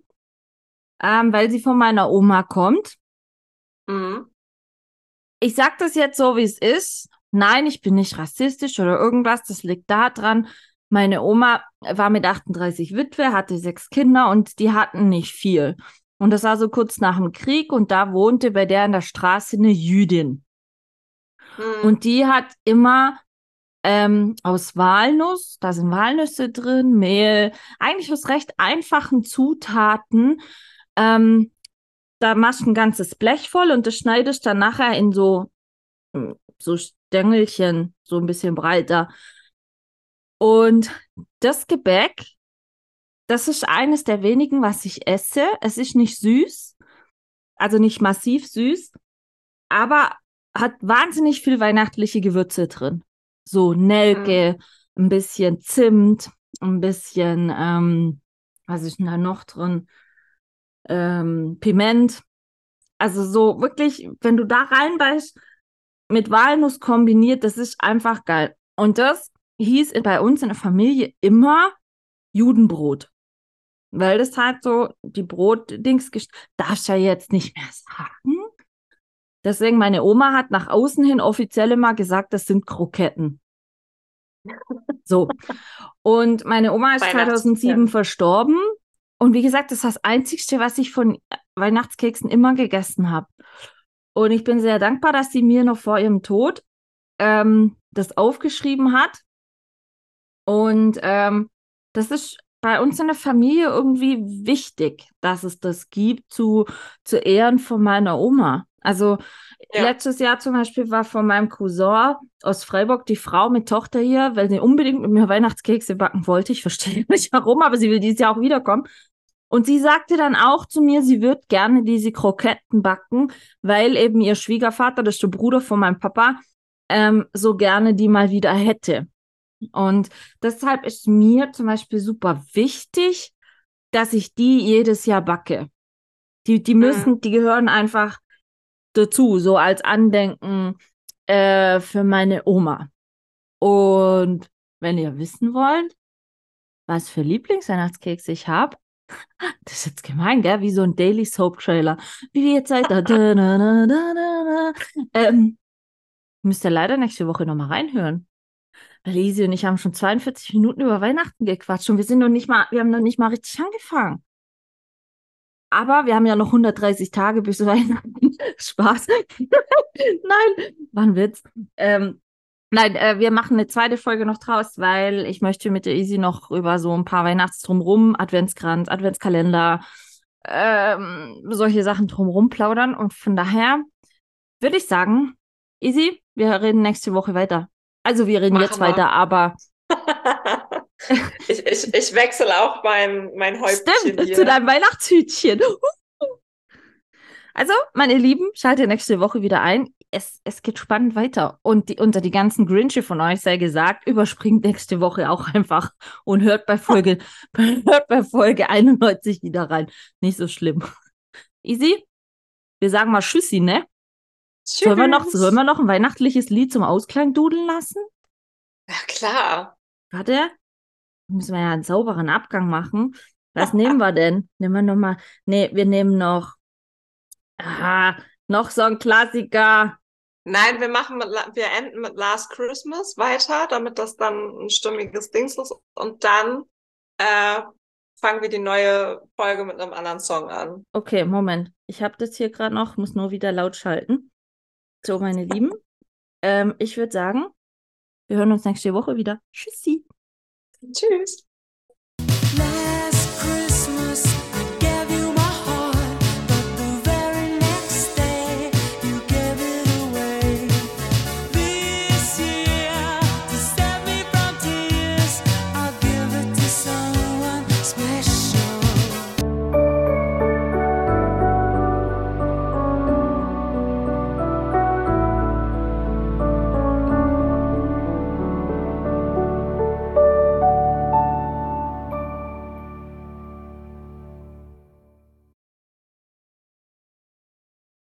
ähm, weil sie von meiner Oma kommt. Mhm. Ich sag das jetzt so, wie es ist. Nein, ich bin nicht rassistisch oder irgendwas. Das liegt daran. Meine Oma war mit 38 Witwe, hatte sechs Kinder und die hatten nicht viel. Und das war so kurz nach dem Krieg und da wohnte bei der in der Straße eine Jüdin. Mhm. Und die hat immer ähm, aus Walnuss, da sind Walnüsse drin, Mehl, eigentlich aus recht einfachen Zutaten. Ähm, da machst du ein ganzes Blech voll und das schneidest dann nachher in so, mm, so Stängelchen, so ein bisschen breiter. Und das Gebäck, das ist eines der wenigen, was ich esse. Es ist nicht süß, also nicht massiv süß, aber hat wahnsinnig viel weihnachtliche Gewürze drin. So Nelke, ein bisschen Zimt, ein bisschen, ähm, was ist denn da noch drin? Ähm, Piment. Also so wirklich, wenn du da reinbeißt, mit Walnuss kombiniert, das ist einfach geil. Und das hieß bei uns in der Familie immer Judenbrot. Weil das halt so die Brotdings, darfst ja jetzt nicht mehr sagen. Deswegen, meine Oma hat nach außen hin offiziell immer gesagt, das sind Kroketten. So. Und meine Oma ist Weihnachts- 2007 verstorben. Und wie gesagt, das ist das Einzigste, was ich von Weihnachtskeksen immer gegessen habe. Und ich bin sehr dankbar, dass sie mir noch vor ihrem Tod ähm, das aufgeschrieben hat. Und ähm, das ist bei uns in der Familie irgendwie wichtig, dass es das gibt zu, zu Ehren von meiner Oma. Also Ja. letztes Jahr zum Beispiel war von meinem Cousin aus Freiburg die Frau mit Tochter hier, weil sie unbedingt mit mir Weihnachtskekse backen wollte. Ich verstehe nicht warum, aber sie will dieses Jahr auch wiederkommen. Und sie sagte dann auch zu mir, sie wird gerne diese Kroketten backen, weil eben ihr Schwiegervater, das ist der Bruder von meinem Papa, ähm, so gerne die mal wieder hätte. Und deshalb ist mir zum Beispiel super wichtig, dass ich die jedes Jahr backe. Die, die müssen, die gehören einfach dazu, so als Andenken äh, für meine Oma. Und wenn ihr wissen wollt, was für Lieblingsweihnachtskekse ich habe, das ist jetzt gemein, gell? Wie so ein Daily Soap Trailer. Wie ihr Zeit da. da, da, da, da, da. Ähm, müsst ihr leider nächste Woche nochmal reinhören. Weil Lisi und ich haben schon 42 Minuten über Weihnachten gequatscht und wir sind noch nicht mal, wir haben noch nicht mal richtig angefangen. Aber wir haben ja noch 130 Tage bis Weihnachten. Spaß. Nein, war ein Witz. Ähm, nein, äh, wir machen eine zweite Folge noch draus, weil ich möchte mit der Easy noch über so ein paar Weihnachts drumrum, Adventskranz, Adventskalender, ähm, solche Sachen drumrum plaudern. Und von daher würde ich sagen, Easy, wir reden nächste Woche weiter. Also wir reden Machen jetzt wir. weiter, aber ich, ich, ich wechsle auch mein, mein Häubchen stimmt, hier. zu deinem Weihnachtshütchen. Also, meine Lieben, schaltet nächste Woche wieder ein. Es, es geht spannend weiter. Und die, unter die ganzen Grinche von euch sei gesagt, überspringt nächste Woche auch einfach und hört bei Folge, hört bei Folge 91 wieder rein. Nicht so schlimm. Easy? Wir sagen mal Tschüssi, ne? Sollen wir, noch, Tschüss. sollen wir noch ein weihnachtliches Lied zum Ausklang dudeln lassen? Ja, klar. Warte, müssen wir ja einen sauberen Abgang machen. Was nehmen wir denn? Nehmen wir noch mal. Nee, wir nehmen noch. Aha, noch so ein Klassiker. Nein, wir machen mit, wir enden mit Last Christmas weiter, damit das dann ein stimmiges Dings ist. Und dann äh, fangen wir die neue Folge mit einem anderen Song an. Okay, Moment. Ich habe das hier gerade noch, muss nur wieder laut schalten. So, meine Lieben. Ähm, ich würde sagen, wir hören uns nächste Woche wieder. Tschüssi. Tschüss.